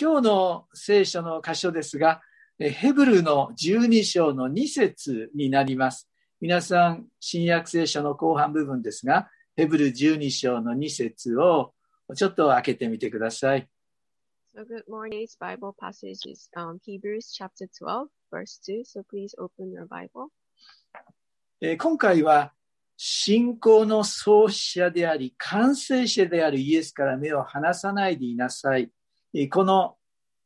今日の聖書の箇所ですが、ヘブルの12章の2節になります。皆さん、新約聖書の後半部分ですが、ヘブル12章の2節をちょっと開けてみてください。So good morning. It's Bible passage is um, Hebrews chapter 12, verse 2. So please open your Bible. 今回は信仰の創始者であり、完成者であるイエスから目を離さないでいなさい。この、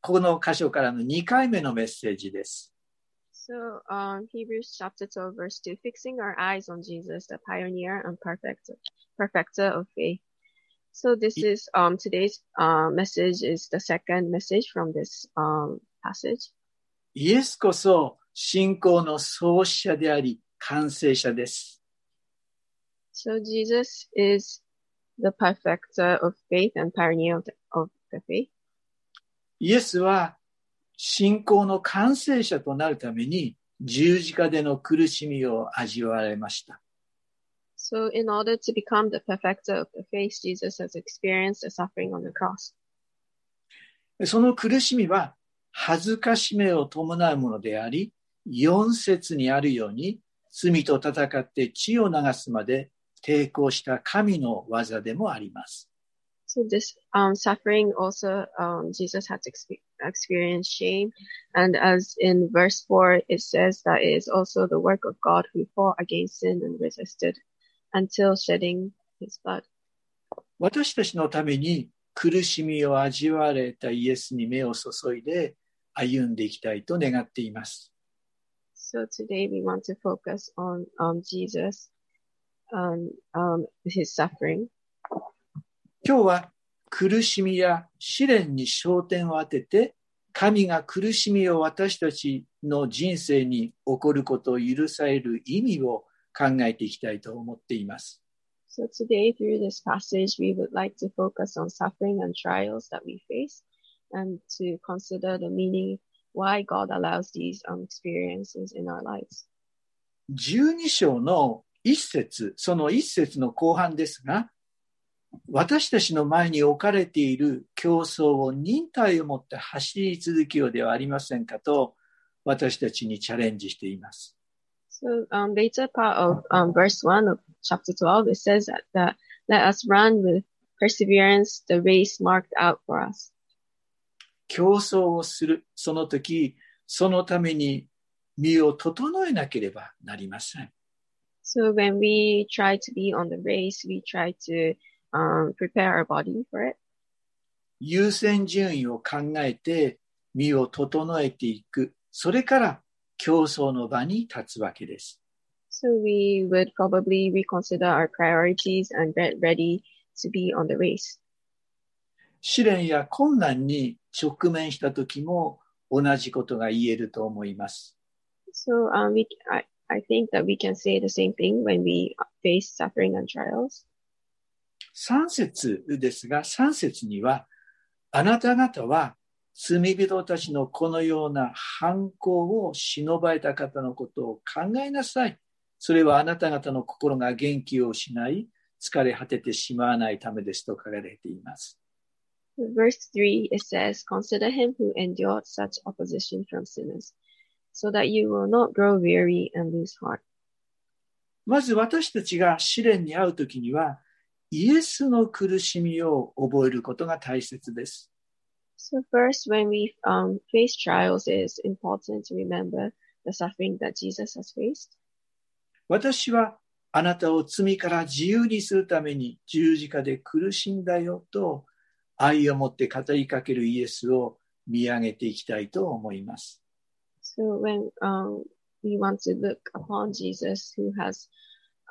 この箇所からの2回目のメッセージです。So, um, Hebrews chapter 12, verse 2, fixing our eyes on Jesus, the pioneer and perfecter, perfecter of faith. So this is, um, today's, uh, message is the second message from this, um, passage. イエスこそ信仰の創始者であり、完成者です。So Jesus is the perfecter of faith and pioneer of the, of the faith. イエスは信仰の完成者となるために十字架での苦しみを味わわれました。So in order to become the perfecter of the faith, Jesus has experienced the suffering on the cross. その苦しみは恥ずかしめを伴うものであり、4節にあるように罪と戦って血を流すまで抵抗した神の技でもあります。So this um, suffering also, um, Jesus had to experience shame. And as in verse 4, it says that it is also the work of God who fought against sin and resisted until shedding his blood. 私たちのために苦しみを味わわれたイエスに目を注いで歩んでいきたいと願っています。So today we want to focus on um, Jesus on um, his suffering. 今日は苦しみや試練に焦点を当てて、神が苦しみを私たちの人生に起こることを許される意味を考えていきたいと思っています。So today through this passage we would like to focus on suffering and trials that we face and to consider the meaning why God allows these um, experiences in our lives. 12章の一節、その一節の後半ですが、私たちの前に置かれている競争を忍耐を持って走り続けようではありませんかと私たちにチャレンジしています。So, um, later part of um, verse 1 of chapter 12, it says that, that let us run with perseverance the race marked out for us. 競争をする、その時、そのために身を整えなければなりません。So when we try to be on the race, we try to um, prepare our body for it. 優先順位を考えて身を整えていく。それから競争の場に立つわけです。So we would probably reconsider our priorities and get ready to be on the race. 試練や困難に直面した時も同じことが言えると思います。So um, we, I, I think that we can say the same thing when we face suffering and trials. 3節ですが、3節には、あなた方は罪人たちのこのような犯行を忍ばれた方のことを考えなさい。それはあなた方の心が元気を失い、疲れ果ててしまわないためですと書かれています。Verse 3, it says, Consider him who endured such opposition from sinners, so that you will not grow weary and lose heart. まず私たちが試練に遭うときには、イエスの苦しみを覚えることが大切です。So first, when we um, face trials, it is important to remember the suffering that Jesus has faced. 私はあなたを罪から自由にするために十字架で苦しんだよと愛を持って語りかけるイエスを見上げていきたいと思います。So when um, we want to look upon Jesus who has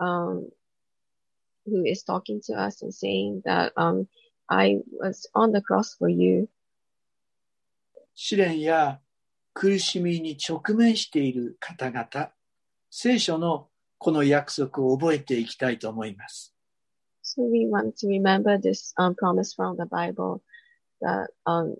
um, who is talking to us and saying that um, I was on the cross for you. 試練や苦しみに直面している方々、聖書のこの約束を覚えていきたいと思います。So we want to remember this um, promise from the Bible that um,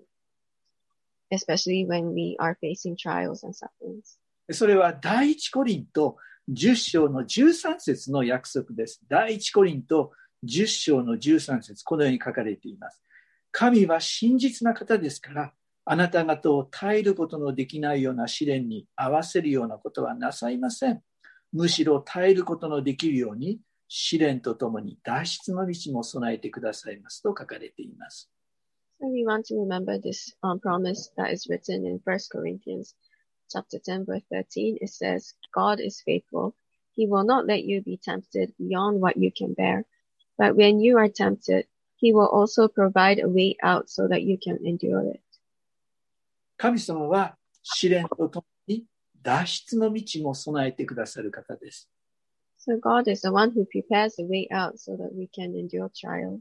especially when we are facing trials and sufferings. それは第一コリント10章の13節の約束です。第一コリント10章の13節このように書かれています。神は真実な方ですから、あなた方を耐えることのできないような試練に合わせるようなことはなさいません。むしろ耐えることのできるように試練とともに脱出の道も備えてくださいますと書かれています。So we want to remember this um, promise that is written in 1 Corinthians chapter 10 verse 13. It says, God is faithful. He will not let you be tempted beyond what you can bear. But when you are tempted, he will also provide a way out so that you can endure it. 神様は試練とともに脱出の道も備えてくださる方です。 So God is the one who prepares the way out so that we can endure trials.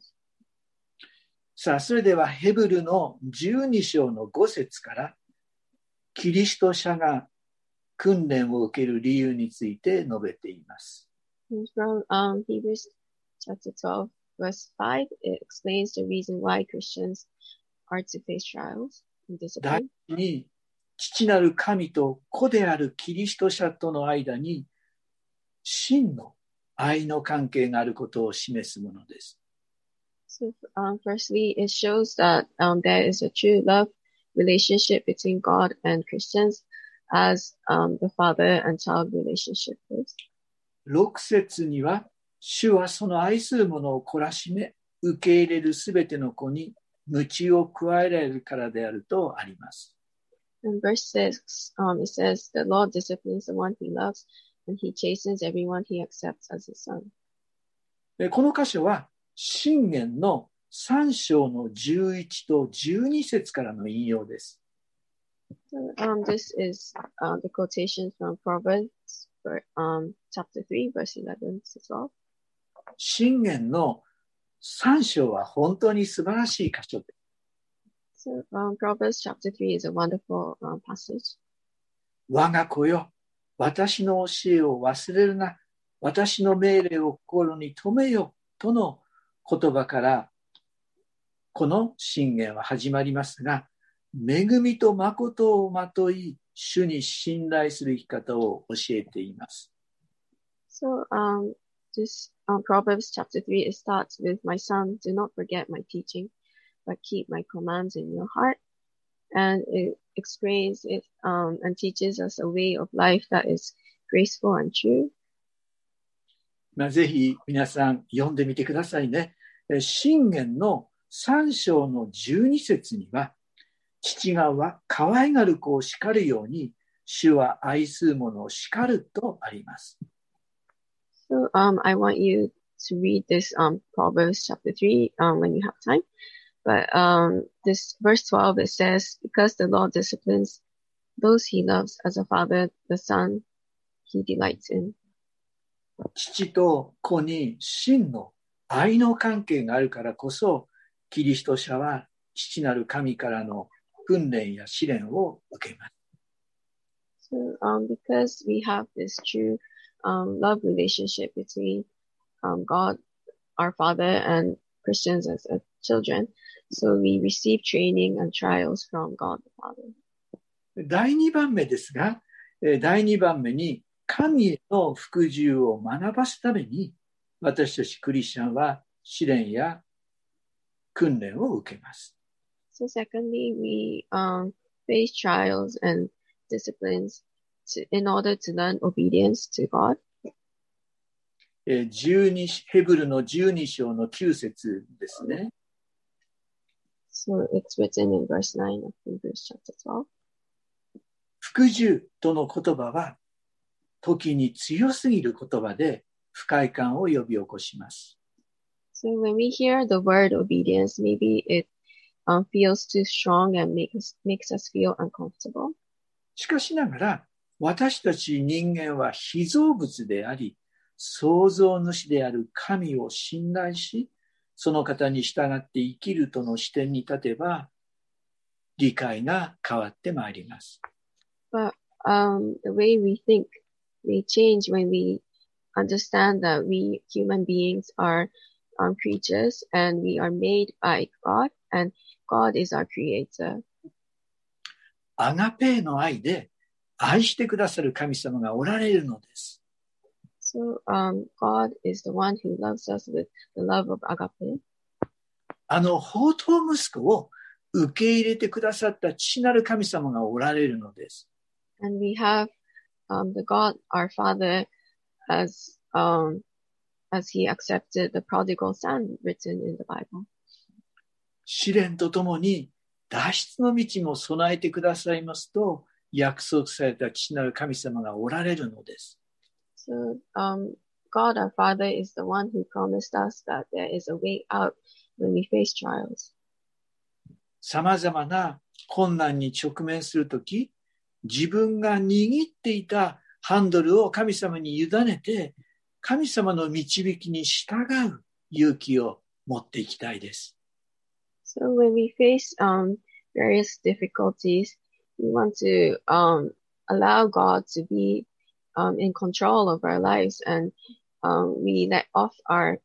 さあ、それではヘブルの12章の5節から、 キリスト者が訓練を受ける理由について述べています。From um, Hebrews chapter 12 verse 5, it explains the reason why Christians are to face trials and 第 discipline. 一に、父なる神と子であるキリスト者との間に、真の愛の関係があることを示すものです。So, um, firstly, it shows that um, there is a true love relationship between God and Christians as um, the father and child relationship is. 6節には、主はその愛する者を懲らしめ、受け入れるすべての子に、鞭を加えられるからであるとあります。In verse 6, um, it says, The Lord disciplines the one he loves, and he chastens everyone he accepts as his son. でこの箇所は、信玄の3章の11と12節からの引用です。Um, this is uh, the quotation from Proverbs, um, chapter 3, verse 11 to 12. 信玄の3章は本当に素晴らしい箇所です。So, um, Proverbs chapter 3 is a wonderful um, passage. 我が子よ、私の教えを忘れるな。私の命令を心に留めよ。との言葉から、この信玄は始まりますが、恵みと誠をまとい、主に信頼する生き方を教えています。So, um, this um, Proverbs chapter 3, it starts with, My son, do not forget my teaching, but keep my commands in your heart. And it explains it um, and teaches us a way of life that is graceful and true. まあ、ぜひ皆さん読んでみてくださいね。え信玄の3章の12節には、父がは可愛がる子を叱るように、主は愛する者を叱るとあります。So, um, I want you to read this um, Proverbs chapter 3 um, when you have time. But um, this verse 12, it says, Because the Lord disciplines those he loves as a father, the son he delights in. 父と子に真の愛の関係があるからこそ、キリスト者は父なる神からの訓練や試練を受けます。So, um, because we have this true um, love relationship between um, God, our Father, and Christians as uh, children, so we receive training and trials from God the Father. 第2番目ですが、えー第2番目に神への服従を学ばすために、私たちクリスチャンは試練や訓練を受けます。So, secondly, we um, face trials and disciplines to, in order to learn obedience to God. えー12ヘブルの12章の9節ですね。So, it's written in verse 9 of Hebrews chapter 12. 服従との言葉は、時に強すぎる言葉で不快感を呼び起こします。So when we hear the word obedience, maybe it um, feels too strong and makes makes us feel uncomfortable. しかしながら、私たち人間は被造物であり、創造主である神を信頼し、その方に従って生きるとの視点に立てば、理解が変わってまいります。But um, the way we think may change when we understand that we human beings are um, creatures and we are made by God and God is our creator. アガペーの愛で愛してくださる神様がおられるのです。 So um, God is the one who loves us with the love of agape. あの、宝刀息子を 受け入れてくださった父なる神様がおられるのです。 And we have um, the God, our Father, as um, as He accepted the prodigal son written in the Bible. 試練とともに脱出の道も備えてくださいますと約束された父なる神様がおられるのです。So um, God, our Father, is the one who promised us that there is a way out when we face trials. 様々な困難に直面するとき、自分が握っていたハンドルを神様に委ねて、神様の導きに従う勇気を持っていきたいです。So when we face um, various difficulties, we want to um, allow God to be um, in control of our lives, and um, we let off our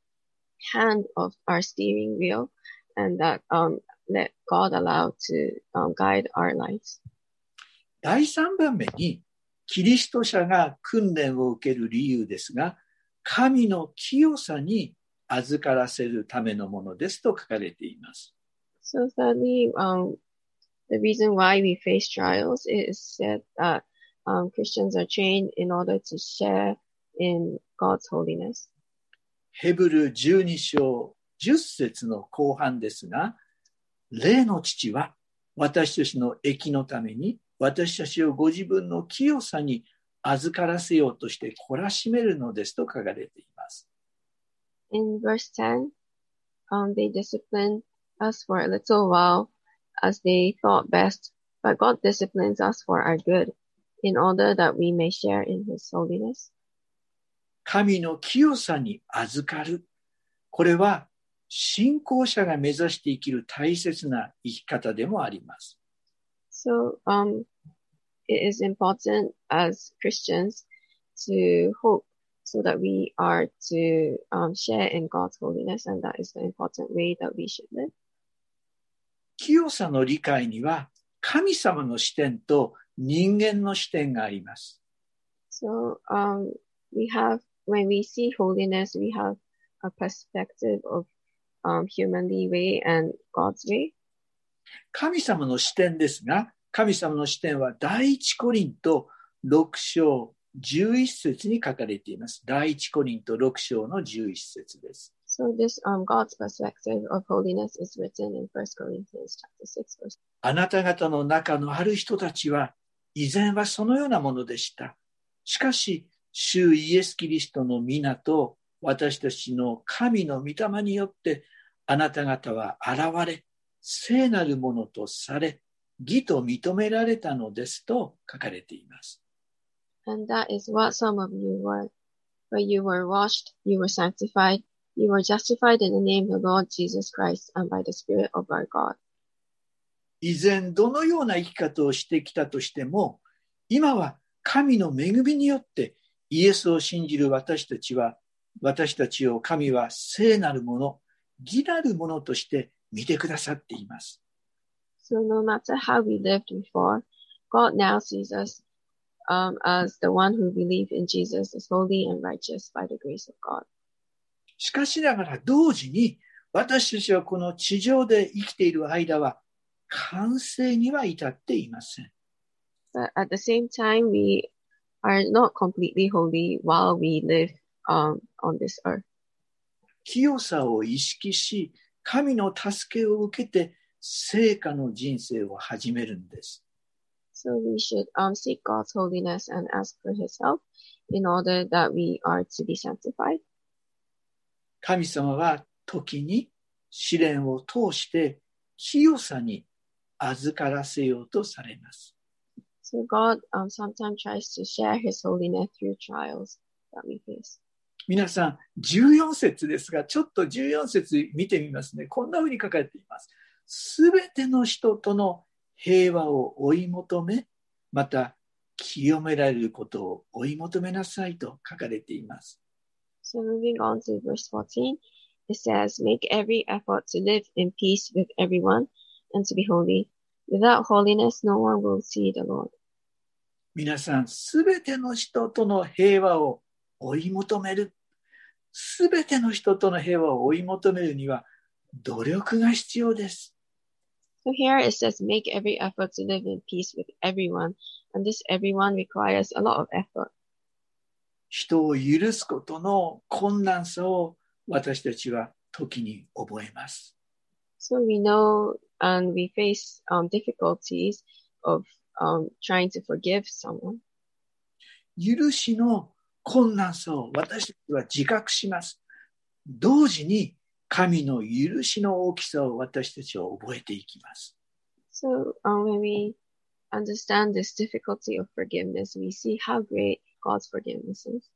hand of our steering wheel, and that um, let God allow to um, guide our lives. 第3番目に、キリスト者が訓練を受ける理由ですが、神の清さに預からせるためのものですと書かれています。So thirdly, um, the reason why we face trials is said that um, Christians are trained in order to share in God's holiness. ヘブル12章10節の後半ですが、霊の父は私たちの益のために私たちをご自分の清さに預からせようとして懲らしめるのですと書かれています。In verse 10, um, they disciplined us for a little while as they thought best, but God disciplines us for our good in order that we may share in his holiness. 神の清さに預かる。これは信仰者が目指して生きる大切な生き方でもあります。So, um, it is important as Christians to hope so that we are to um, share in God's holiness, and that is the important way that we should live. 清さの理解には神様の視点と人間の視点があります。So, um, we have, when we see holiness, we have a perspective of um, humanly way and God's way. 神様の視点ですが、神様の視点は第一コリント6章11節に書かれています。第一コリント6章の11節です。So this um, God's perspective of holiness is written in 1 Corinthians chapter 6 verse あなた方の中のある人たちは、以前はそのようなものでした。しかし、主イエス・キリストの皆と私たちの神の御霊によって、あなた方は現れ、聖なるものとされ、義と認められたのですと書かれています。And that is what some of you were. For you were washed, you were sanctified, you were justified in the name of the Lord Jesus Christ and by the Spirit of our God. 以前どのような生き方をしてきたとしても、今は神の恵みによってイエスを信じる私たちは、私たちを神は聖なるもの、義なるものとして見てくださっています。So no matter how we lived before, God now sees us um, as the one who believe in Jesus is holy and righteous by the grace of God. しかしながら同時に私たちはこの地上で生きている間は完成には至っていません。But at the same time, we are not completely holy while we live um, on this earth. 清さを意識し、神の助けを受けて成果の人生を始めるんです。So we should um, seek God's holiness and ask for His help in order that we are to be sanctified. 神様は時に試練を通して清さに預からせようとされます。So God um, sometimes tries to share His holiness through trials that we face. 皆さん、14節ですが、ちょっと14節見てみますね。こんな風に書かれています。すべての人との平和を追い求め、また清められることを追い求めなさいと書かれています。So moving on to verse 14, it says, Make every effort to live in peace with everyone and to be holy. Without holiness, no one will see the Lord. 皆さん、すべての人との平和を追い求める。すべての人との平和を追い求めるには努力が必要です。So here it says, make every effort to live in peace with everyone. And this everyone requires a lot of effort. 人を許すことの困難さを私たちは時に覚えます。 So we know and we face um, difficulties of um, trying to forgive someone. 許しの困難さを私たちは自覚します。同時に 神の許しの大きさを私たちは覚えていきます。So um, when we understand this difficulty of forgiveness, we see how great God's forgiveness is.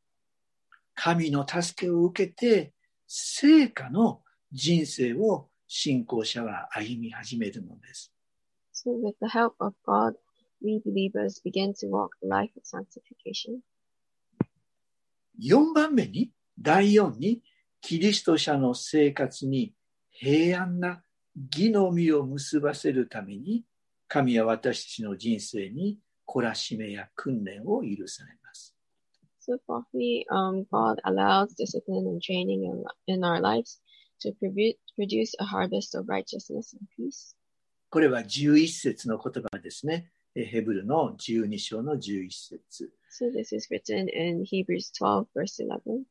神の助けを受けて、成果の人生を信仰者は歩み始めるのです。So with the help of God, we believers begin to walk the life of sanctification. 4番目に、第4に、キリスト者の生活に平安な義の実を結ばせるために、神は私たちの人生に懲らしめや訓練を許されます。So fourthly, um, God allows discipline and training in, in our lives to produ- produce a harvest of righteousness and peace. これは11節の言葉ですね。えヘブルの12章の11節。So this is written in Hebrews 12 verse 11.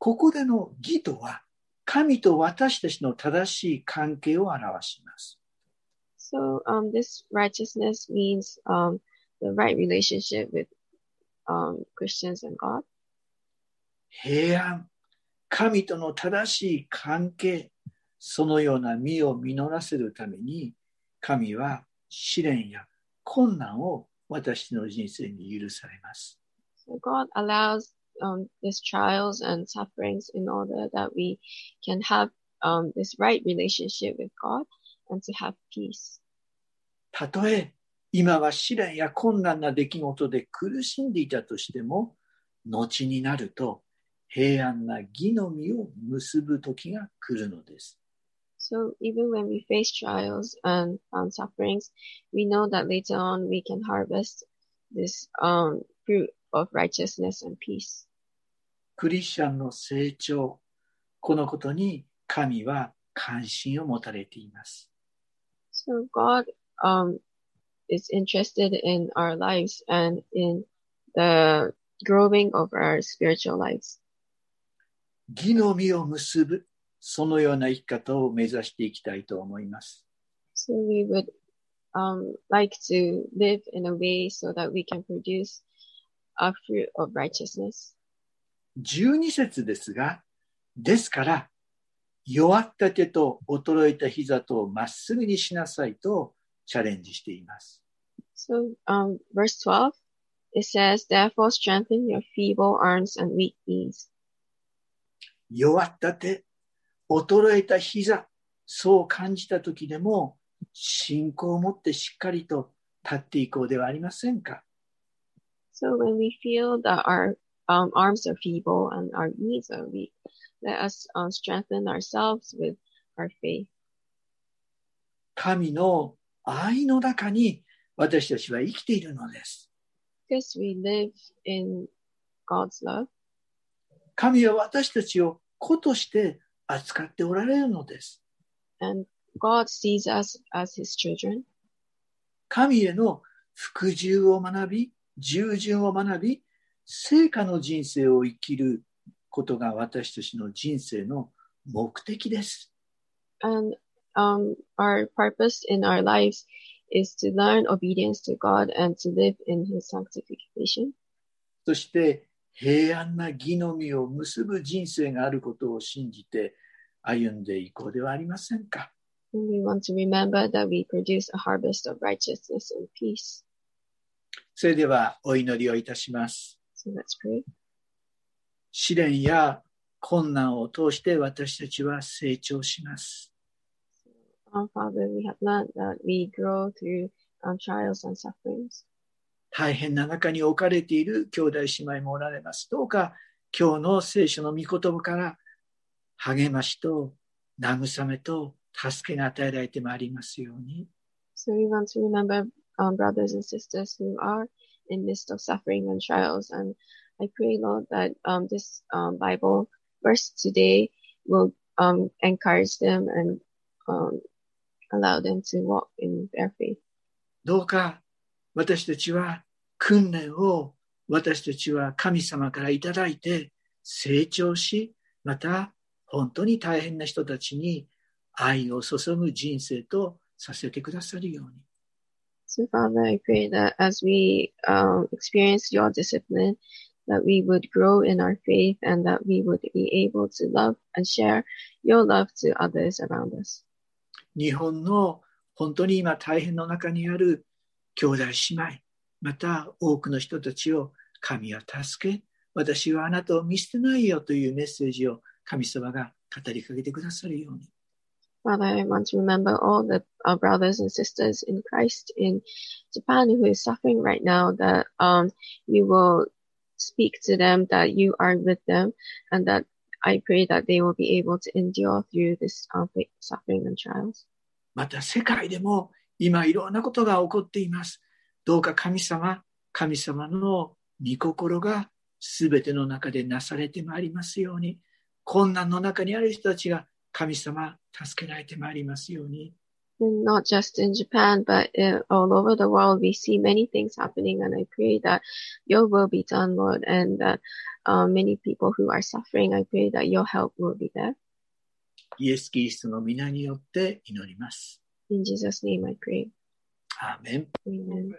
ここでの義とは、神と私たちの正しい関係を表します。So um, this righteousness means um, the right relationship with um, Christians and God. 平安、神との正しい関係、そのような実を実らせるために、神は試練や困難を私の人生に許されます。So God allows um, these trials and sufferings in order that we can have um, this right relationship with God and to have peace. たとえ今は試練や困難な出来事で苦しんでいたとしても、後になると平安な義の実を結ぶ時が来るのです。 So even when we face trials and um, sufferings, we know that later on we can harvest this um, fruit of righteousness and peace. クリスチャンの成長、このことに神は関心を持たれています。So God um, is interested in our lives and in the growing of our spiritual lives. 義の実を結ぶ、そのような生き方を目指していきたいと思います。So we would um, like to live in a way so that we can produce a fruit of righteousness. 12節ですが、ですから、弱った手と衰えた膝とをまっすぐにしなさいとチャレンジしています。So um, verse 12, it says, Therefore strengthen your feeble arms and weak knees. 弱った手、衰えた膝、そう感じた時でも、信仰を持ってしっかりと立っていこうではありませんか？So when we feel that our um, arms are feeble and our knees are weak, let us um, strengthen ourselves with our faith. 神の愛の中に私たちは生きているのです。Because we live in God's love. 神は私たちを子として扱っておられるのです。and God sees us as his children. 神への服従を学び、従順を学び、成果の人生を生きることが私たちの人生の目的です。And um, our purpose in our lives is to learn obedience to God and to live in his sanctification. そして平安な義の実を結ぶ人生があることを信じて歩んでいこうではありませんか。We want to remember that we produce a harvest of righteousness and peace. それではお祈りをいたします。So、that's 試練や困難を通して私たちは成長します。大変な中に置かれている兄弟姉妹もおられます。どうか今日の聖書の御言葉から励ましと慰めと助けが与えられてまいりますように。So we want to remember, um, brothers and sisters who are in midst of suffering and trials. And I pray, Lord, that um, this um, Bible verse today will um, encourage them and um, allow them to walk in their faith. どうか私たちは訓練を私たちは神様からいただいて成長し、また本当に大変な人たちに愛を注ぐ人生とさせてくださるように。So Father, I pray that as we um, experience your discipline, that we would grow in our faith and that we would be able to love and share your love to others around us. 日本の本当に今大変の中にある兄弟姉妹、また多くの人たちを神は助け、私はあなたを見捨てないよというメッセージを神様が語りかけてくださるように。Father, I want to remember all the our brothers and sisters in Christ in Japan who is suffering right now, that um, you will speak to them, that you are with them, and that I pray that they will be able to endure through this um, suffering and trials. また世界でも今いろんなことが起こっています。どうか神様、神様の御心が全ての中でなされてまいりますように、困難の中にある人たちが 神様、助けられてまいりますように。 And not just in Japan, but uh, all over the world, we see many things happening, and I pray that your will be done, Lord, and that um, many people who are suffering, I pray that your help will be there. イエス・キリストの皆によって祈ります。 In Jesus' name, I pray. アーメン。 Amen.